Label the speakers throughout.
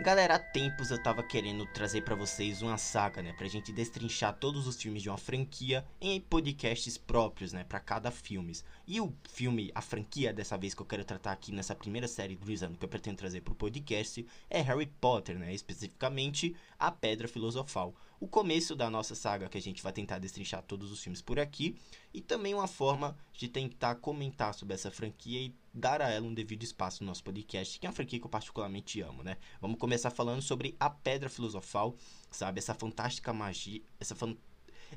Speaker 1: Galera, há tempos eu tava querendo trazer para vocês uma saga, né, pra gente destrinchar todos os filmes de uma franquia em podcasts próprios, né, para cada filme. E o filme, a franquia dessa vez que eu quero tratar aqui nessa primeira série do Reason que eu pretendo trazer pro podcast é Harry Potter, né, especificamente A Pedra Filosofal. O começo da nossa saga que a gente vai tentar destrinchar todos os filmes por aqui e também uma forma de tentar comentar sobre essa franquia e dar a ela um devido espaço no nosso podcast, que é uma franquia que eu particularmente amo, né? Vamos começar falando sobre a Pedra Filosofal, sabe? Essa fantástica magia, essa, fan...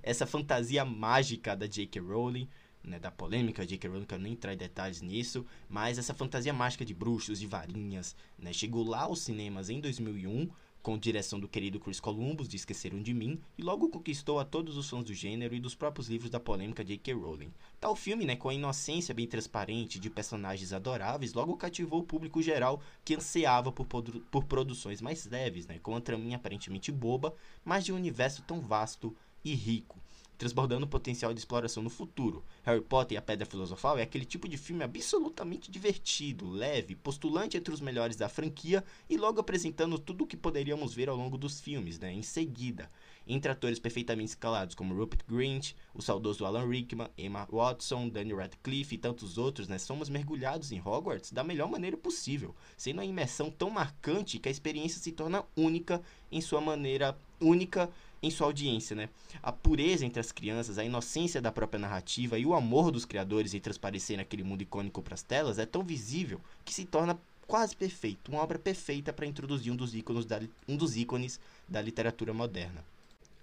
Speaker 1: essa fantasia mágica da J.K. Rowling, né, da polêmica J.K. Rowling, que eu nem entrar em detalhes nisso, mas essa fantasia mágica de bruxos, de varinhas, né, chegou lá aos cinemas em 2001, com direção do querido Chris Columbus, de Esqueceram de Mim, e logo conquistou a todos os fãs do gênero e dos próprios livros da polêmica J.K. Rowling. Tal filme, né, com a inocência bem transparente de personagens adoráveis, logo cativou o público geral que ansiava por, por produções mais leves, né, com uma traminha aparentemente boba, mas de um universo tão vasto e rico transbordando potencial de exploração no futuro. Harry Potter e a Pedra Filosofal é aquele tipo de filme absolutamente divertido, leve, postulante entre os melhores da franquia e logo apresentando tudo o que poderíamos ver ao longo dos filmes, né, em seguida. Entre atores perfeitamente escalados como Rupert Grint, o saudoso Alan Rickman, Emma Watson, Daniel Radcliffe e tantos outros, né, somos mergulhados em Hogwarts da melhor maneira possível, sendo uma imersão tão marcante que a experiência se torna única em sua maneira única em sua audiência, né? A pureza entre as crianças, a inocência da própria narrativa e o amor dos criadores em transparecer naquele mundo icônico para as telas é tão visível que se torna quase perfeito, uma obra perfeita para introduzir um dos, ícones da, um dos ícones da literatura moderna.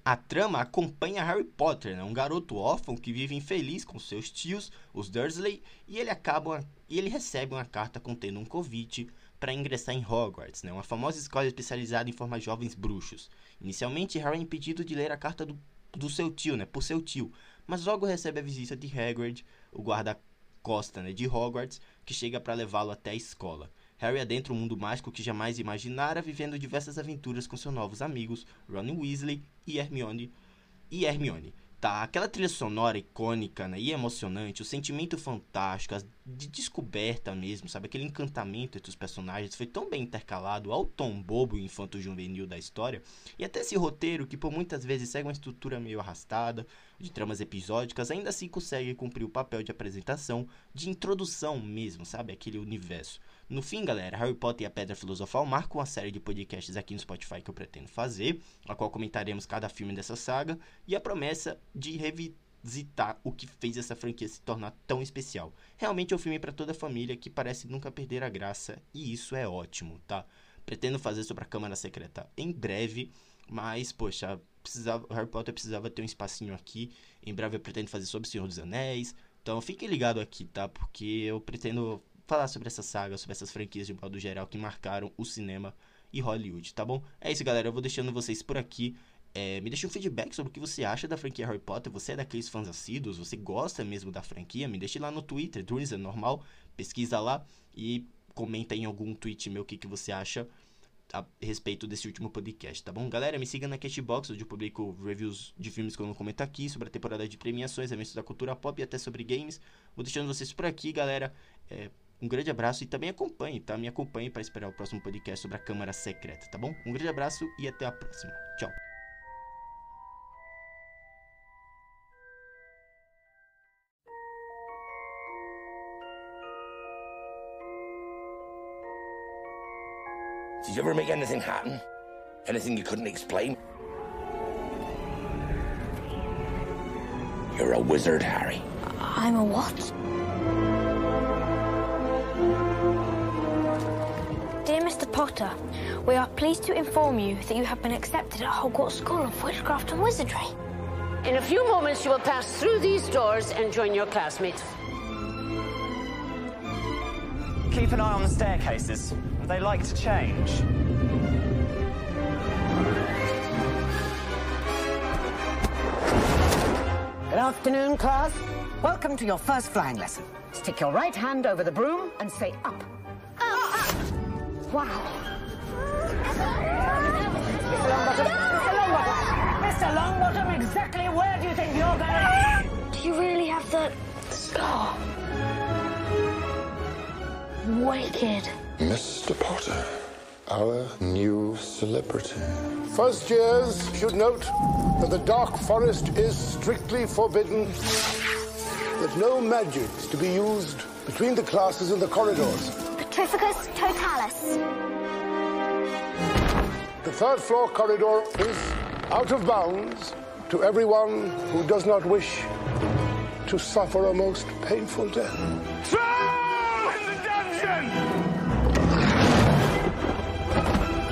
Speaker 1: A trama acompanha Harry Potter, né? um garoto órfão que vive infeliz com seus tios, os Dursley, e ele acaba e ele recebe uma carta contendo um convite para ingressar em Hogwarts, né? uma famosa escola especializada em formar jovens bruxos. Inicialmente, Harry é impedido de ler a carta do, do seu tio, né, por seu tio, mas logo recebe a visita de Hagrid, o guarda-costa né, de Hogwarts, que chega para levá-lo até a escola. Harry adentra um mundo mágico que jamais imaginara, vivendo diversas aventuras com seus novos amigos, Ron Weasley e Hermione. E Hermione tá aquela trilha sonora icônica né, e emocionante, o sentimento fantástico, de descoberta mesmo, sabe? Aquele encantamento entre os personagens foi tão bem intercalado ao tom bobo e infanto-juvenil da história, e até esse roteiro, que por muitas vezes segue uma estrutura meio arrastada, de tramas episódicas, ainda assim consegue cumprir o papel de apresentação, de introdução mesmo, sabe? Aquele universo. No fim, galera, Harry Potter e a Pedra Filosofal marcam uma série de podcasts aqui no Spotify que eu pretendo fazer, a qual comentaremos cada filme dessa saga, e a promessa de revisitar o que fez essa franquia se tornar tão especial. Realmente é um filme para toda a família que parece nunca perder a graça, e isso é ótimo, tá? Pretendo fazer sobre a Câmara Secreta em breve, mas, poxa, precisava, Harry Potter precisava ter um espacinho aqui. Em breve eu pretendo fazer sobre o Senhor dos Anéis. Então fique ligado aqui, tá? Porque eu pretendo falar sobre essa saga, sobre essas franquias de modo geral que marcaram o cinema e Hollywood, tá bom? É isso, galera. Eu vou deixando vocês por aqui. É, me deixe um feedback sobre o que você acha da franquia Harry Potter. Você é daqueles fãs assíduos? Você gosta mesmo da franquia? Me deixe lá no Twitter, Duriza normal. Pesquisa lá e comenta em algum tweet meu o que, que você acha a respeito desse último podcast, tá bom? Galera, me siga na Cashbox, onde eu publico reviews de filmes que eu não comento aqui, sobre a temporada de premiações, eventos da cultura pop e até sobre games. Vou deixando vocês por aqui, galera. É, um grande abraço e também acompanhe, tá? Me acompanhe para esperar o próximo podcast sobre a Câmara Secreta, tá bom? Um grande abraço e até a próxima. Tchau. Did you ever make anything happen? Anything you couldn't explain? You're a wizard, Harry. I'm a what? Dear Mr.
Speaker 2: Potter, we are pleased to inform you that you have been accepted at Hogwarts School of Witchcraft and Wizardry.
Speaker 3: In a few moments, you will pass through these doors and join your classmates.
Speaker 4: Keep an eye on the staircases. They like to change.
Speaker 3: Good afternoon, class. Welcome to your first flying lesson. Stick your right hand over the broom and say up. Up. Wow. Mr. Longbottom, Mr. Longbottom, Mr. Longbottom, exactly where do you think you're going?
Speaker 2: Do you really have the scar? Wicked.
Speaker 5: Mr. Potter, our new celebrity.
Speaker 6: First years should note that the Dark Forest is strictly forbidden, that no magic is to be used between the classes in the corridors.
Speaker 2: Petrificus totalis.
Speaker 6: The third floor corridor is out of bounds to everyone who does not wish to suffer a most painful death.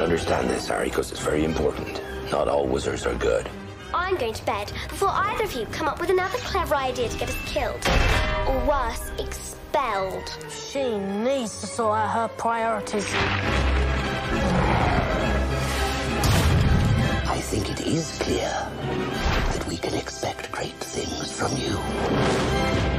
Speaker 7: Understand this, Harry, because it's very important. Not all wizards are good.
Speaker 8: I'm going to bed before either of you come up with another clever idea to get us killed. Or worse, expelled.
Speaker 2: She needs to sort out her priorities.
Speaker 7: I think it is clear that we can expect great things from you.